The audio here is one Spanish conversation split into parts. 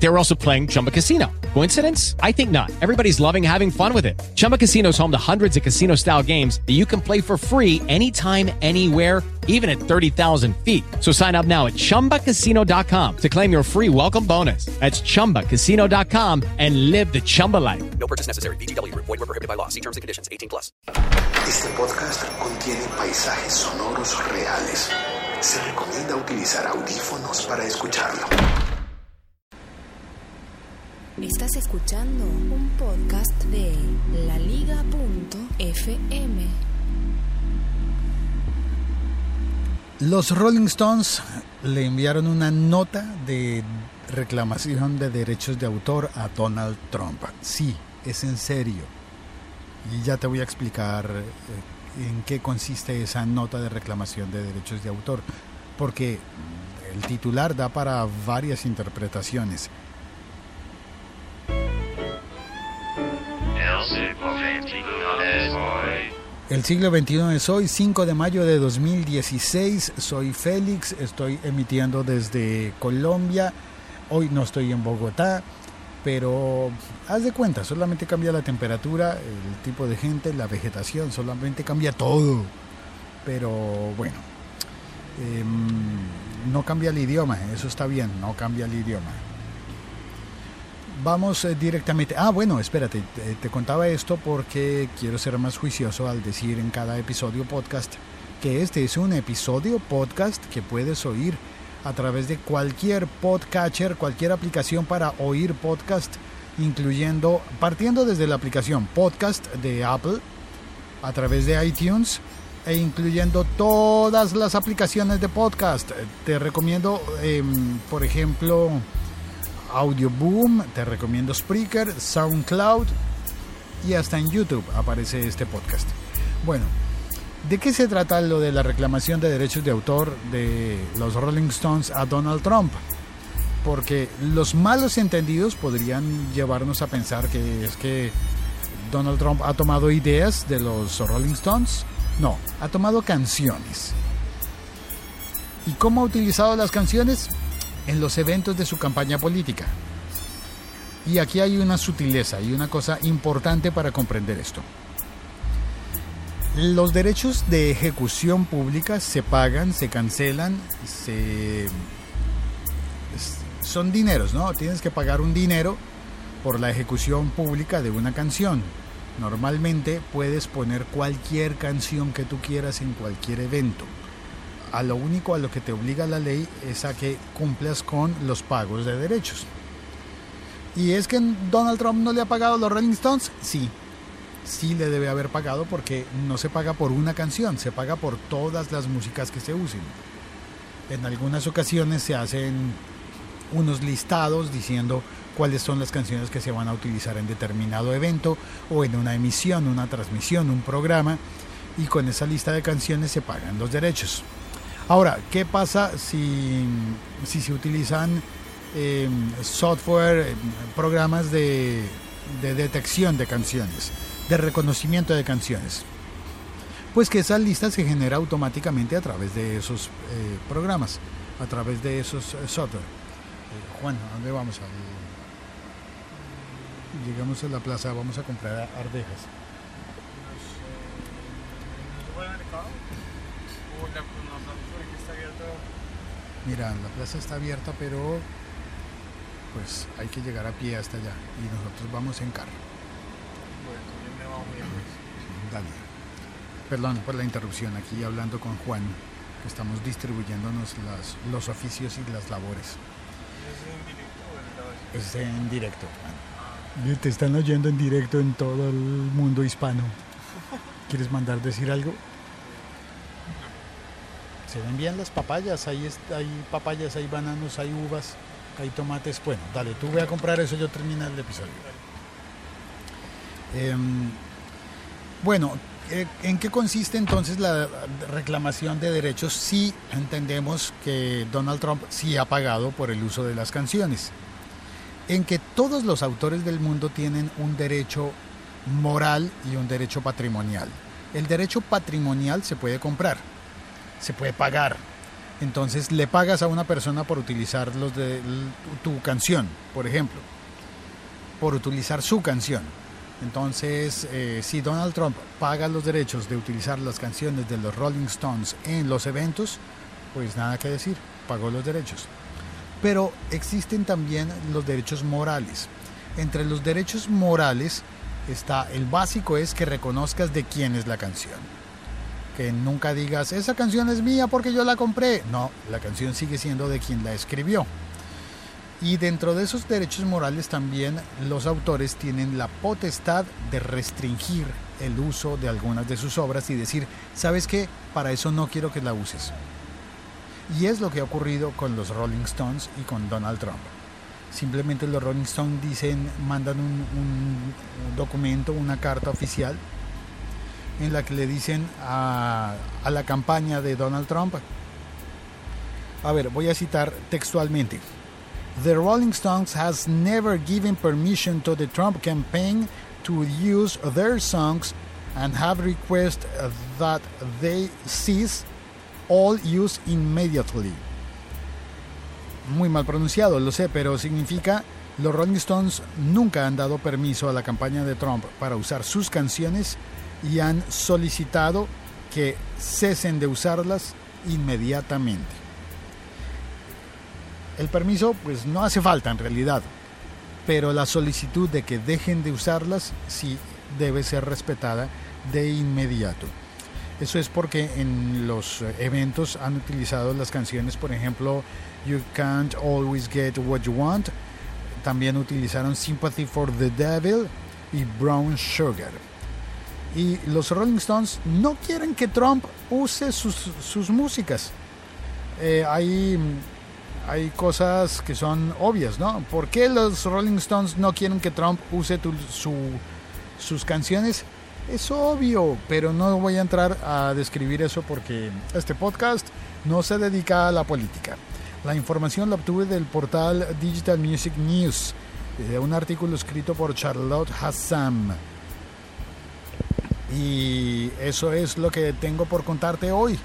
They were also playing Chumba Casino. Coincidence? I think not. Everybody's loving having fun with it. Chumba Casino is home to hundreds of casino style games that you can play for free anytime, anywhere, even at 30,000 feet. So sign up now at chumbacasino.com to claim your free welcome bonus. That's chumbacasino.com and live the Chumba life. No purchase necessary. BGW. Void were prohibited by law. See terms and conditions. 18 plus. Este podcast contiene paisajes sonoros reales. Se recomienda utilizar audífonos para escucharlo. Estás escuchando un podcast de laliga.fm. Los Rolling Stones le enviaron una nota de reclamación de derechos de autor a Donald Trump. Sí, es en serio. Y ya te voy a explicar eh, en qué consiste esa nota de reclamación de derechos de autor. Porque el titular da para varias interpretaciones. El siglo XXI es hoy, 5 de mayo de 2016. Soy Félix, estoy emitiendo desde Colombia. Hoy no estoy en Bogotá, pero haz de cuenta, solamente cambia la temperatura, el tipo de gente, la vegetación, solamente cambia todo. Pero bueno, em, no cambia el idioma, eso está bien, no cambia el idioma. Vamos eh, directamente. Ah, bueno, espérate, te, contaba esto porque quiero ser más juicioso al decir en cada episodio podcast que este es un episodio podcast que puedes oír a través de cualquier podcatcher, cualquier aplicación para oír podcast, incluyendo, partiendo desde la aplicación podcast de Apple, a través de iTunes, e incluyendo todas las aplicaciones de podcast. Te recomiendo, em, por ejemplo, Audio Boom, te recomiendo Spreaker, SoundCloud y hasta en YouTube aparece este podcast. Bueno, ¿de qué se trata lo de la reclamación de derechos de autor de los Rolling Stones a Donald Trump? Porque los malos entendidos podrían llevarnos a pensar que es que Donald Trump ha tomado ideas de los Rolling Stones. No, ha tomado canciones. ¿Y cómo ha utilizado las canciones? En los eventos de su campaña política. Y aquí hay una sutileza y una cosa importante para comprender esto. Los derechos de ejecución pública se pagan, se cancelan, se son dineros, ¿no? Tienes que pagar un dinero por la ejecución pública de una canción. Normalmente puedes poner cualquier canción que tú quieras en cualquier evento a lo único a lo que te obliga la ley es a que cumplas con los pagos de derechos. ¿Y es que Donald Trump no le ha pagado a los Rolling Stones? Sí, sí le debe haber pagado porque no se paga por una canción, se paga por todas las músicas que se usen. En algunas ocasiones se hacen unos listados diciendo cuáles son las canciones que se van a utilizar en determinado evento o en una emisión, una transmisión, un programa y con esa lista de canciones se pagan los derechos. Ahora, ¿qué pasa si, si se utilizan eh, software, programas de, de detección de canciones, de reconocimiento de canciones? Pues que esa lista se genera automáticamente a través de esos eh, programas, a través de esos eh, software. Eh, Juan, ¿a dónde vamos? Llegamos a la plaza, vamos a comprar ardejas. Mira, la plaza está abierta, pero pues hay que llegar a pie hasta allá y nosotros vamos en carro. Dale. Perdón por la interrupción, aquí hablando con Juan, que estamos distribuyéndonos las, los oficios y las labores. Es en directo. Juan. Te están oyendo en directo en todo el mundo hispano. ¿Quieres mandar decir algo? Se ven bien las papayas, ahí hay papayas, hay bananos, hay uvas, hay tomates. Bueno, dale, tú voy a comprar eso, yo termino el episodio. Em, bueno, eh, ¿en qué consiste entonces la reclamación de derechos si entendemos que Donald Trump sí ha pagado por el uso de las canciones? En que todos los autores del mundo tienen un derecho moral y un derecho patrimonial. El derecho patrimonial se puede comprar, se puede pagar. Entonces le pagas a una persona por utilizar los de tu canción, por ejemplo, por utilizar su canción. Entonces, eh, si Donald Trump paga los derechos de utilizar las canciones de los Rolling Stones en los eventos, pues nada que decir, pagó los derechos. Pero existen también los derechos morales. Entre los derechos morales está el básico es que reconozcas de quién es la canción. Nunca digas, esa canción es mía porque yo la compré. No, la canción sigue siendo de quien la escribió. Y dentro de esos derechos morales también los autores tienen la potestad de restringir el uso de algunas de sus obras y decir, ¿sabes qué? Para eso no quiero que la uses. Y es lo que ha ocurrido con los Rolling Stones y con Donald Trump. Simplemente los Rolling Stones dicen, mandan un documento, una carta oficial, en la que le dicen a, la campaña de Donald Trump, a ver, voy a citar textualmente. The Rolling Stones has never given permission to the Trump campaign to use their songs and have requested that they cease all use immediately. Muy mal pronunciado, lo sé, pero significa los Rolling Stones nunca han dado permiso a la campaña de Trump para usar sus canciones y han solicitado que cesen de usarlas inmediatamente. El permiso pues no hace falta en realidad, pero la solicitud de que dejen de usarlas sí debe ser respetada de inmediato. Eso es porque en los eventos han utilizado las canciones, por ejemplo, You Can't Always Get What You Want. También utilizaron Sympathy for the Devil y Brown Sugar. Y los Rolling Stones no quieren que Trump use sus, sus músicas. Eh, hay hay cosas que son obvias, ¿no? ¿Por qué los Rolling Stones no quieren que Trump use tu, su, sus canciones? Es obvio, pero no voy a entrar a describir eso porque este podcast no se dedica a la política. La información la obtuve del portal Digital Music News, de un artículo escrito por Charlotte Hassan. Y eso es lo que tengo por contarte hoy.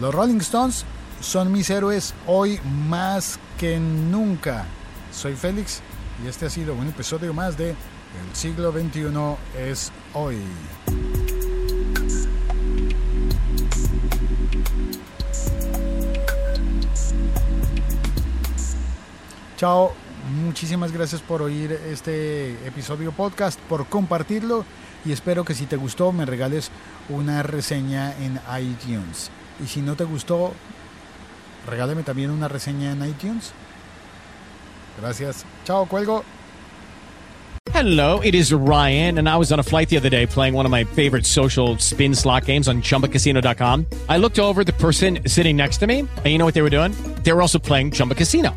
Los Rolling Stones son mis héroes hoy más que nunca. Soy Félix y este ha sido un episodio más de El siglo XXI es hoy. Chao, muchísimas gracias por oír este episodio podcast, por compartirlo y espero que si te gustó me regales una reseña en iTunes. Y si no te gustó, regáleme también una reseña en iTunes. Gracias. Chao, cuelgo. Hello, it is Ryan, and I was on a flight the other day playing one of my favorite social spin slot games on chumbacasino.com. I looked over the person sitting next to me, and you know what they were doing? They were also playing Chumba Casino.